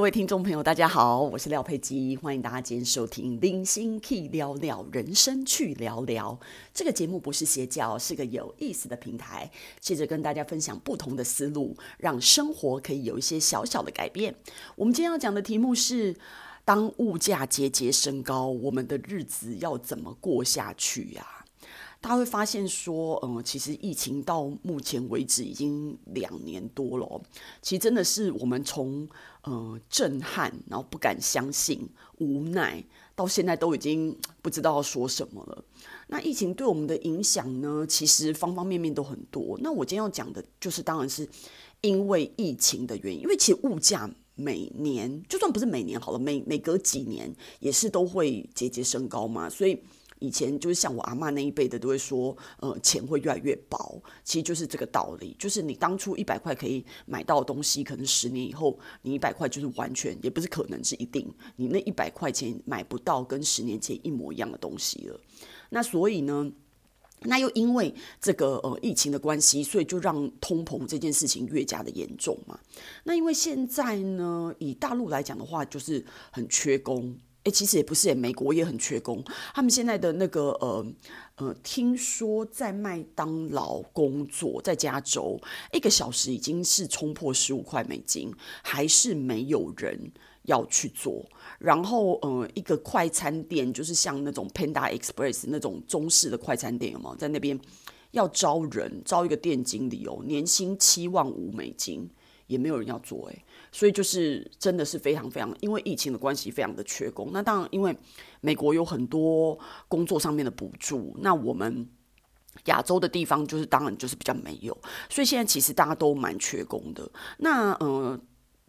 各位听众朋友，大家好，我是廖佩基，欢迎大家今天收听《零星 K 聊聊人生去聊聊》这个节目，不是邪教，是个有意思的平台，接着跟大家分享不同的思路，让生活可以有一些小小的改变。我们今天要讲的题目是：当物价节节升高，我们的日子要怎么过下去呀？大家会发现说，嗯，其实疫情到目前为止已经两年多了，其实真的是我们从呃震撼，然后不敢相信、无奈，到现在都已经不知道说什么了。那疫情对我们的影响呢，其实方方面面都很多。那我今天要讲的就是，当然是因为疫情的原因，因为其实物价每年就算不是每年好了，每每隔几年也是都会节节升高嘛，所以。以前就是像我阿嬷那一辈的都会说，呃，钱会越来越薄，其实就是这个道理。就是你当初一百块可以买到的东西，可能十年以后，你一百块就是完全也不是可能是一定，你那一百块钱买不到跟十年前一模一样的东西了。那所以呢，那又因为这个呃疫情的关系，所以就让通膨这件事情越加的严重嘛。那因为现在呢，以大陆来讲的话，就是很缺工。诶，其实也不是，美国也很缺工。他们现在的那个呃呃，听说在麦当劳工作，在加州一个小时已经是冲破十五块美金，还是没有人要去做。然后呃，一个快餐店，就是像那种 Panda Express 那种中式的快餐店，有没有在那边要招人，招一个店经理哦，年薪七万五美金，也没有人要做诶。所以就是真的是非常非常，因为疫情的关系，非常的缺工。那当然，因为美国有很多工作上面的补助，那我们亚洲的地方就是当然就是比较没有。所以现在其实大家都蛮缺工的。那嗯。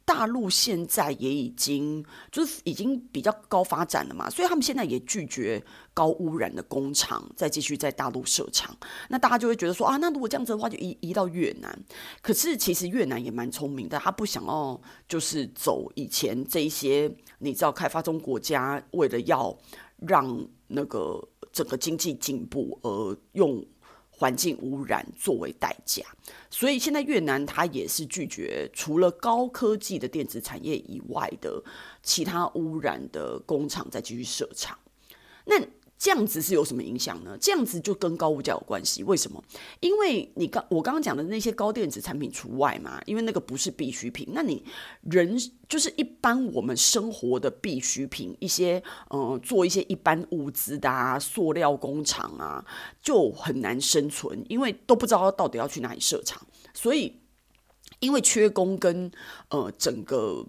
大陆现在也已经就是已经比较高发展了嘛，所以他们现在也拒绝高污染的工厂再继续在大陆设厂。那大家就会觉得说啊，那如果这样子的话，就移移到越南。可是其实越南也蛮聪明的，他不想要就是走以前这一些，你知道，开发中国家为了要让那个整个经济进步而用。环境污染作为代价，所以现在越南它也是拒绝除了高科技的电子产业以外的其他污染的工厂再继续设厂。那这样子是有什么影响呢？这样子就跟高物价有关系。为什么？因为你刚我刚刚讲的那些高电子产品除外嘛，因为那个不是必需品。那你人就是一般我们生活的必需品，一些呃做一些一般物资的啊，塑料工厂啊，就很难生存，因为都不知道到底要去哪里设厂。所以因为缺工跟呃整个。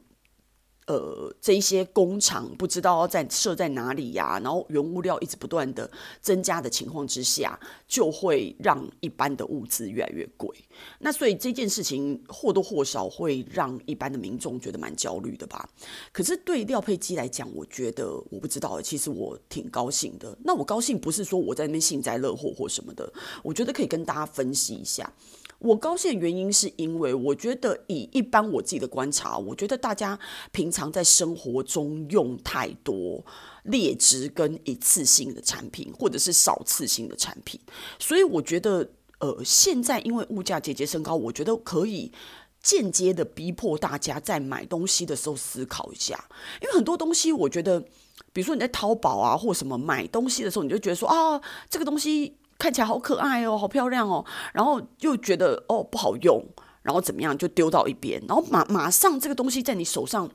呃，这一些工厂不知道要在设在哪里呀，然后原物料一直不断的增加的情况之下，就会让一般的物资越来越贵。那所以这件事情或多或少会让一般的民众觉得蛮焦虑的吧。可是对廖佩基来讲，我觉得我不知道，其实我挺高兴的。那我高兴不是说我在那边幸灾乐祸或什么的，我觉得可以跟大家分析一下。我高兴的原因是因为我觉得以一般我自己的观察，我觉得大家平常在生活中用太多劣质跟一次性的产品，或者是少次性的产品，所以我觉得呃，现在因为物价节节升高，我觉得可以间接的逼迫大家在买东西的时候思考一下，因为很多东西我觉得，比如说你在淘宝啊或什么买东西的时候，你就觉得说啊，这个东西。看起来好可爱哦，好漂亮哦，然后又觉得哦不好用，然后怎么样就丢到一边，然后马马上这个东西在你手上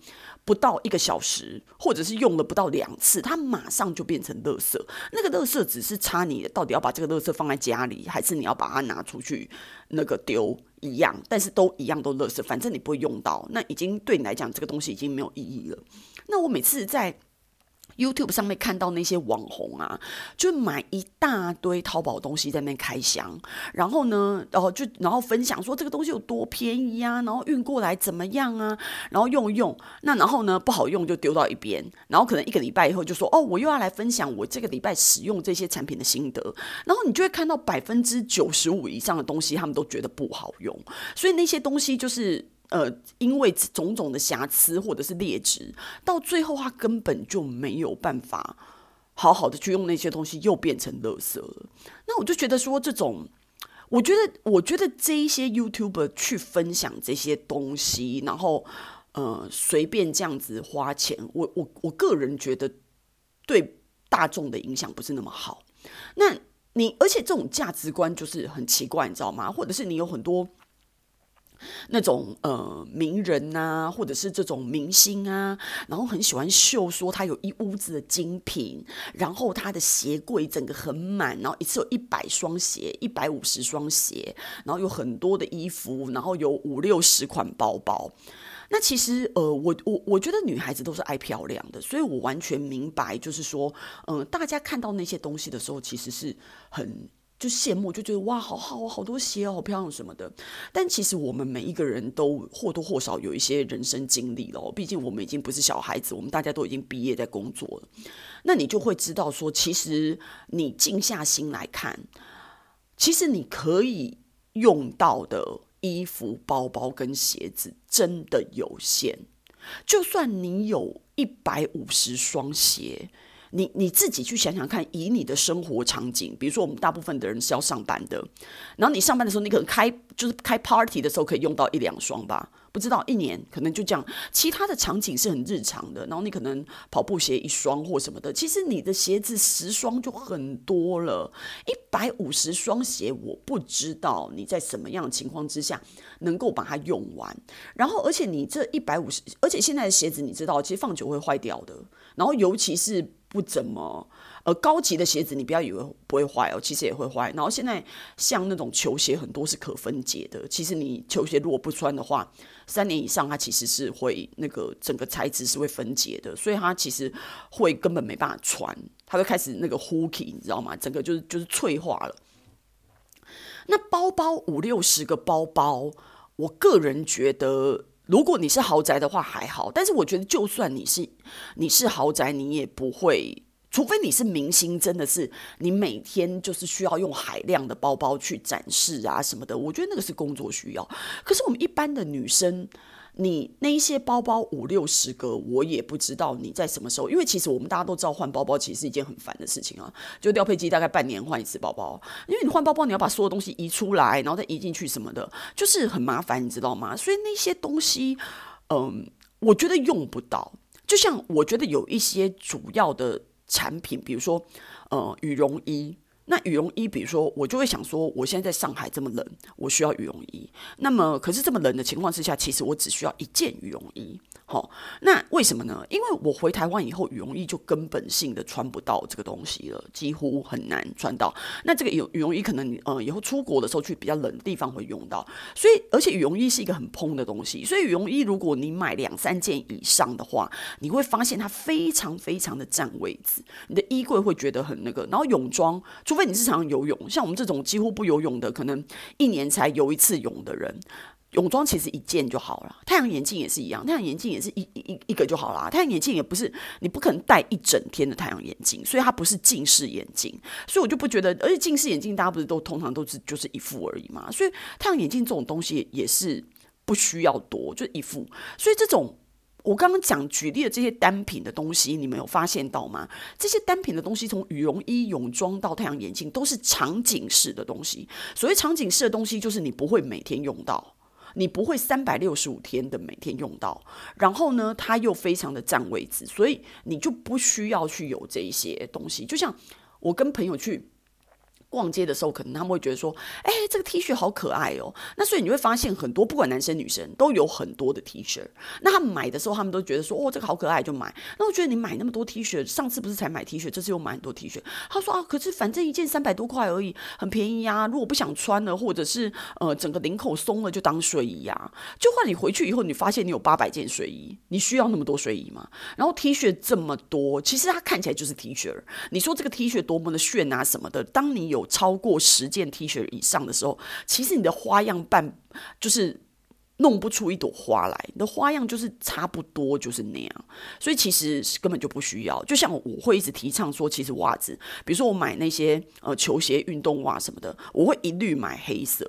不到一个小时，或者是用了不到两次，它马上就变成垃圾。那个垃圾只是差你到底要把这个垃圾放在家里，还是你要把它拿出去那个丢一样，但是都一样都垃圾，反正你不会用到，那已经对你来讲这个东西已经没有意义了。那我每次在。YouTube 上面看到那些网红啊，就买一大堆淘宝东西在那边开箱，然后呢，然后就然后分享说这个东西有多便宜啊，然后运过来怎么样啊，然后用一用，那然后呢不好用就丢到一边，然后可能一个礼拜以后就说哦，我又要来分享我这个礼拜使用这些产品的心得，然后你就会看到百分之九十五以上的东西他们都觉得不好用，所以那些东西就是。呃，因为种种的瑕疵或者是劣质，到最后他根本就没有办法好好的去用那些东西，又变成垃圾了。那我就觉得说，这种，我觉得，我觉得这一些 YouTuber 去分享这些东西，然后。呃随便这样子花钱，我我我个人觉得对大众的影响不是那么好。那你而且这种价值观就是很奇怪，你知道吗？或者是你有很多。那种呃名人呐、或者是这种明星啊，然后很喜欢秀说他有一屋子的精品，然后他的鞋柜整个很满，然后一次有一百双鞋，一百五十双鞋，然后有很多的衣服，然后有五六十款包包。那其实呃，我我我觉得女孩子都是爱漂亮的，所以我完全明白，就是说，嗯、大家看到那些东西的时候，其实是很。就羡慕，就觉得哇，好好，好多鞋哦，好漂亮什么的。但其实我们每一个人都或多或少有一些人生经历了。毕竟我们已经不是小孩子，我们大家都已经毕业在工作了。那你就会知道说，其实你静下心来看，其实你可以用到的衣服、包包跟鞋子真的有限。就算你有一百五十双鞋。你你自己去想想看，以你的生活场景，比如说我们大部分的人是要上班的，然后你上班的时候，你可能开就是开 party 的时候可以用到一两双吧，不知道一年可能就这样。其他的场景是很日常的，然后你可能跑步鞋一双或什么的，其实你的鞋子十双就很多了，一百五十双鞋，我不知道你在什么样的情况之下能够把它用完。然后，而且你这一百五十，而且现在的鞋子你知道，其实放久会坏掉的，然后尤其是。不怎么，呃，高级的鞋子你不要以为不会坏哦，其实也会坏。然后现在像那种球鞋，很多是可分解的。其实你球鞋如果不穿的话，三年以上它其实是会那个整个材质是会分解的，所以它其实会根本没办法穿，它会开始那个 hooky，你知道吗？整个就是就是脆化了。那包包五六十个包包，我个人觉得。如果你是豪宅的话还好，但是我觉得就算你是你是豪宅，你也不会，除非你是明星，真的是你每天就是需要用海量的包包去展示啊什么的，我觉得那个是工作需要。可是我们一般的女生。你那一些包包五六十个，我也不知道你在什么时候，因为其实我们大家都知道换包包其实是一件很烦的事情啊。就调配机大概半年换一次包包，因为你换包包你要把所有东西移出来，然后再移进去什么的，就是很麻烦，你知道吗？所以那些东西，嗯，我觉得用不到。就像我觉得有一些主要的产品，比如说，呃，羽绒衣。那羽绒衣，比如说，我就会想说，我现在在上海这么冷，我需要羽绒衣。那么，可是这么冷的情况之下，其实我只需要一件羽绒衣。好，那为什么呢？因为我回台湾以后，羽绒衣就根本性的穿不到这个东西了，几乎很难穿到。那这个羽羽绒衣可能你呃以后出国的时候去比较冷的地方会用到。所以，而且羽绒衣是一个很蓬的东西，所以羽绒衣如果你买两三件以上的话，你会发现它非常非常的占位置，你的衣柜会觉得很那个。然后泳装，除非你是常游泳，像我们这种几乎不游泳的，可能一年才游一次泳的人。泳装其实一件就好了，太阳眼镜也是一样，太阳眼镜也是一一一一个就好了。太阳眼镜也不是你不可能戴一整天的太阳眼镜，所以它不是近视眼镜，所以我就不觉得。而且近视眼镜大家不是都通常都是就是一副而已嘛，所以太阳眼镜这种东西也是不需要多，就一副。所以这种我刚刚讲举例的这些单品的东西，你们有发现到吗？这些单品的东西，从羽绒衣、泳装到太阳眼镜，都是场景式的东西。所谓场景式的东西，就是你不会每天用到。你不会三百六十五天的每天用到，然后呢，它又非常的占位置，所以你就不需要去有这一些东西。就像我跟朋友去。逛街的时候，可能他们会觉得说：“哎，这个 T 恤好可爱哦。”那所以你会发现，很多不管男生女生都有很多的 T 恤。那他们买的时候，他们都觉得说：“哦，这个好可爱，就买。”那我觉得你买那么多 T 恤，上次不是才买 T 恤，这次又买很多 T 恤。他说：“啊，可是反正一件三百多块而已，很便宜呀。如果不想穿了，或者是呃整个领口松了，就当睡衣呀。就换你回去以后，你发现你有八百件睡衣，你需要那么多睡衣吗？然后 T 恤这么多，其实它看起来就是 T 恤。你说这个 T 恤多么的炫啊什么的，当你有超过十。件 T 恤以上的时候，其实你的花样办就是弄不出一朵花来，你的花样就是差不多就是那样，所以其实根本就不需要。就像我会一直提倡说，其实袜子，比如说我买那些呃球鞋、运动袜什么的，我会一律买黑色。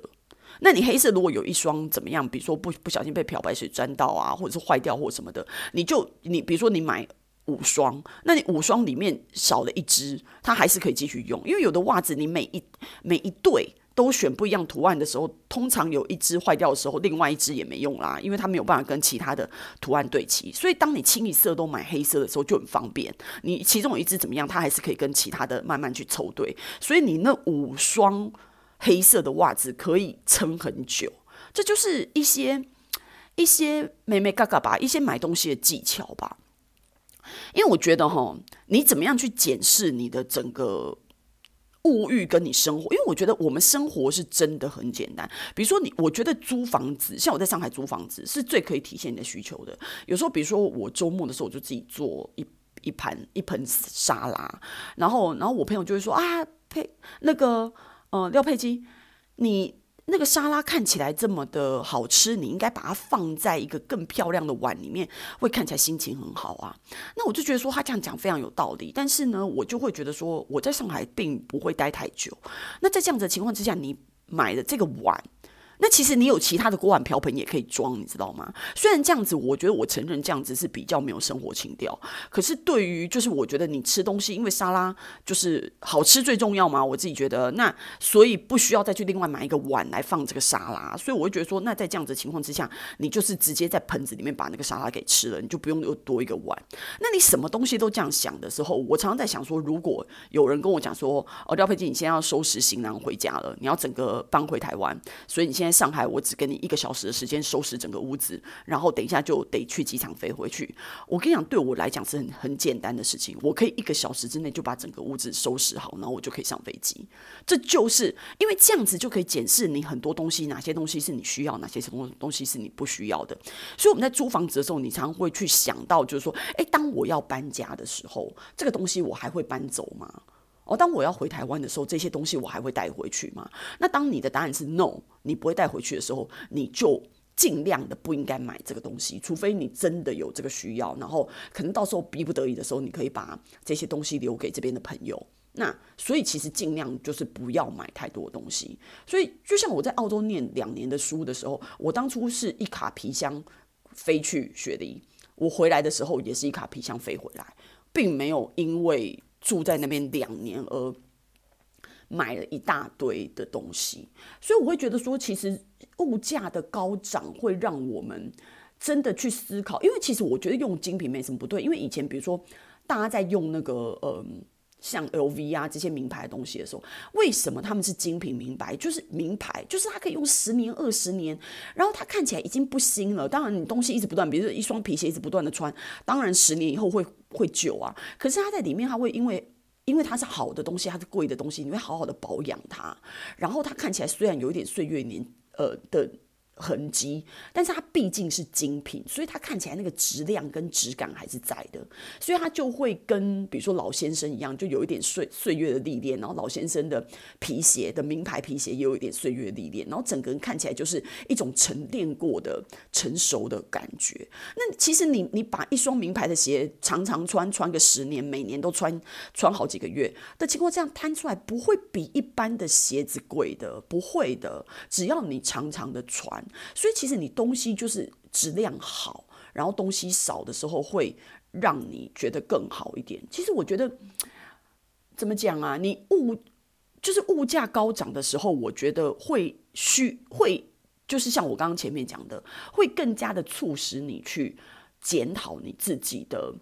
那你黑色如果有一双怎么样，比如说不不小心被漂白水沾到啊，或者是坏掉或什么的，你就你比如说你买。五双，那你五双里面少了一只，它还是可以继续用，因为有的袜子你每一每一对都选不一样图案的时候，通常有一只坏掉的时候，另外一只也没用啦，因为它没有办法跟其他的图案对齐。所以当你清一色都买黑色的时候，就很方便。你其中有一只怎么样，它还是可以跟其他的慢慢去凑对。所以你那五双黑色的袜子可以撑很久。这就是一些一些美美嘎嘎吧，一些买东西的技巧吧。因为我觉得哈，你怎么样去检视你的整个物欲跟你生活？因为我觉得我们生活是真的很简单。比如说你，我觉得租房子，像我在上海租房子，是最可以体现你的需求的。有时候，比如说我周末的时候，我就自己做一一盘一盆沙拉，然后然后我朋友就会说啊，佩那个呃廖佩基，你。那个沙拉看起来这么的好吃，你应该把它放在一个更漂亮的碗里面，会看起来心情很好啊。那我就觉得说他这样讲非常有道理，但是呢，我就会觉得说我在上海并不会待太久。那在这样子的情况之下，你买的这个碗。那其实你有其他的锅碗瓢盆也可以装，你知道吗？虽然这样子，我觉得我承认这样子是比较没有生活情调。可是对于就是我觉得你吃东西，因为沙拉就是好吃最重要嘛，我自己觉得那所以不需要再去另外买一个碗来放这个沙拉。所以我会觉得说，那在这样子情况之下，你就是直接在盆子里面把那个沙拉给吃了，你就不用又多一个碗。那你什么东西都这样想的时候，我常常在想说，如果有人跟我讲说，哦，廖佩金，你现在要收拾行囊回家了，你要整个搬回台湾，所以你现在。在上海，我只给你一个小时的时间收拾整个屋子，然后等一下就得去机场飞回去。我跟你讲，对我来讲是很很简单的事情，我可以一个小时之内就把整个屋子收拾好，然后我就可以上飞机。这就是因为这样子就可以检视你很多东西，哪些东西是你需要，哪些什么东西是你不需要的。所以我们在租房子的时候，你常常会去想到，就是说，诶，当我要搬家的时候，这个东西我还会搬走吗？哦，当我要回台湾的时候，这些东西我还会带回去吗？那当你的答案是 no，你不会带回去的时候，你就尽量的不应该买这个东西，除非你真的有这个需要，然后可能到时候逼不得已的时候，你可以把这些东西留给这边的朋友。那所以其实尽量就是不要买太多东西。所以就像我在澳洲念两年的书的时候，我当初是一卡皮箱飞去雪梨，我回来的时候也是一卡皮箱飞回来，并没有因为。住在那边两年，而买了一大堆的东西，所以我会觉得说，其实物价的高涨会让我们真的去思考。因为其实我觉得用精品没什么不对，因为以前比如说大家在用那个呃像 LV 啊这些名牌的东西的时候，为什么他们是精品名牌？就是名牌，就是它可以用十年、二十年，然后它看起来已经不新了。当然，你东西一直不断，比如说一双皮鞋一直不断的穿，当然十年以后会。会旧啊，可是它在里面，它会因为因为它是好的东西，它是贵的东西，你会好好的保养它，然后它看起来虽然有一点岁月年呃的。痕迹，但是它毕竟是精品，所以它看起来那个质量跟质感还是在的，所以它就会跟比如说老先生一样，就有一点岁岁月的历练，然后老先生的皮鞋的名牌皮鞋也有一点岁月历练，然后整个人看起来就是一种沉淀过的成熟的感觉。那其实你你把一双名牌的鞋常常穿，穿个十年，每年都穿穿好几个月的情况，这样摊出来不会比一般的鞋子贵的，不会的，只要你常常的穿。所以其实你东西就是质量好，然后东西少的时候会让你觉得更好一点。其实我觉得怎么讲啊？你物就是物价高涨的时候，我觉得会需会就是像我刚刚前面讲的，会更加的促使你去检讨你自己的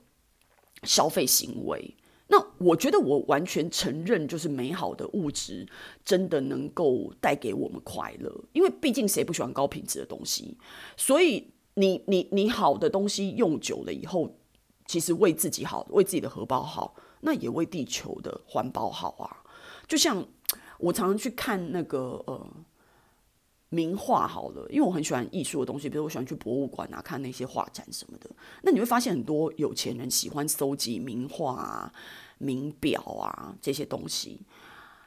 消费行为。那我觉得我完全承认，就是美好的物质真的能够带给我们快乐，因为毕竟谁不喜欢高品质的东西？所以你你你好的东西用久了以后，其实为自己好，为自己的荷包好，那也为地球的环保好啊。就像我常常去看那个呃。名画好了，因为我很喜欢艺术的东西，比如我喜欢去博物馆啊，看那些画展什么的。那你会发现很多有钱人喜欢搜集名画啊、名表啊这些东西。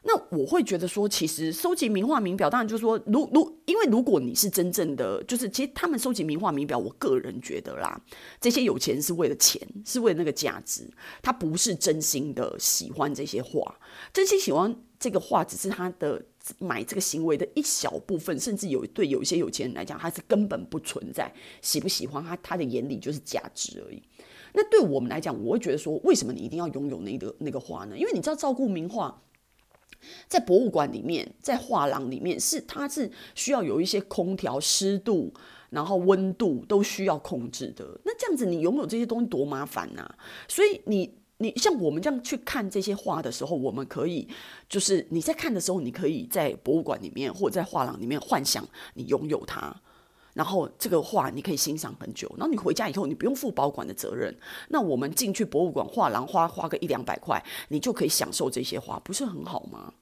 那我会觉得说，其实收集名画、名表，当然就是说，如如，因为如果你是真正的，就是其实他们收集名画、名表，我个人觉得啦，这些有钱是为了钱，是为了那个价值，他不是真心的喜欢这些画，真心喜欢这个画，只是他的。买这个行为的一小部分，甚至有对有一些有钱人来讲，他是根本不存在喜不喜欢他，他的眼里就是价值而已。那对我们来讲，我会觉得说，为什么你一定要拥有那个那个画呢？因为你知道，照顾名画在博物馆里面，在画廊里面，是它是需要有一些空调、湿度，然后温度都需要控制的。那这样子，你拥有这些东西多麻烦呐！所以你你像我们这样去看这些画的时候，我们可以就是你在看的时候，你可以在博物馆里面或者在画廊里面幻想你拥有它。然后这个画你可以欣赏很久，然后你回家以后你不用负保管的责任。那我们进去博物馆画廊花花个一两百块，你就可以享受这些画，不是很好吗？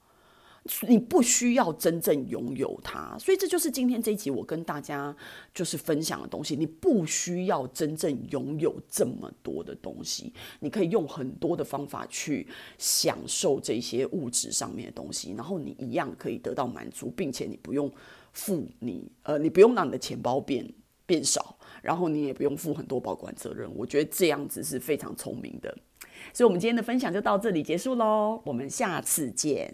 你不需要真正拥有它，所以这就是今天这一集我跟大家就是分享的东西。你不需要真正拥有这么多的东西，你可以用很多的方法去享受这些物质上面的东西，然后你一样可以得到满足，并且你不用。付你呃，你不用让你的钱包变变少，然后你也不用负很多保管责任。我觉得这样子是非常聪明的。所以，我们今天的分享就到这里结束喽，我们下次见。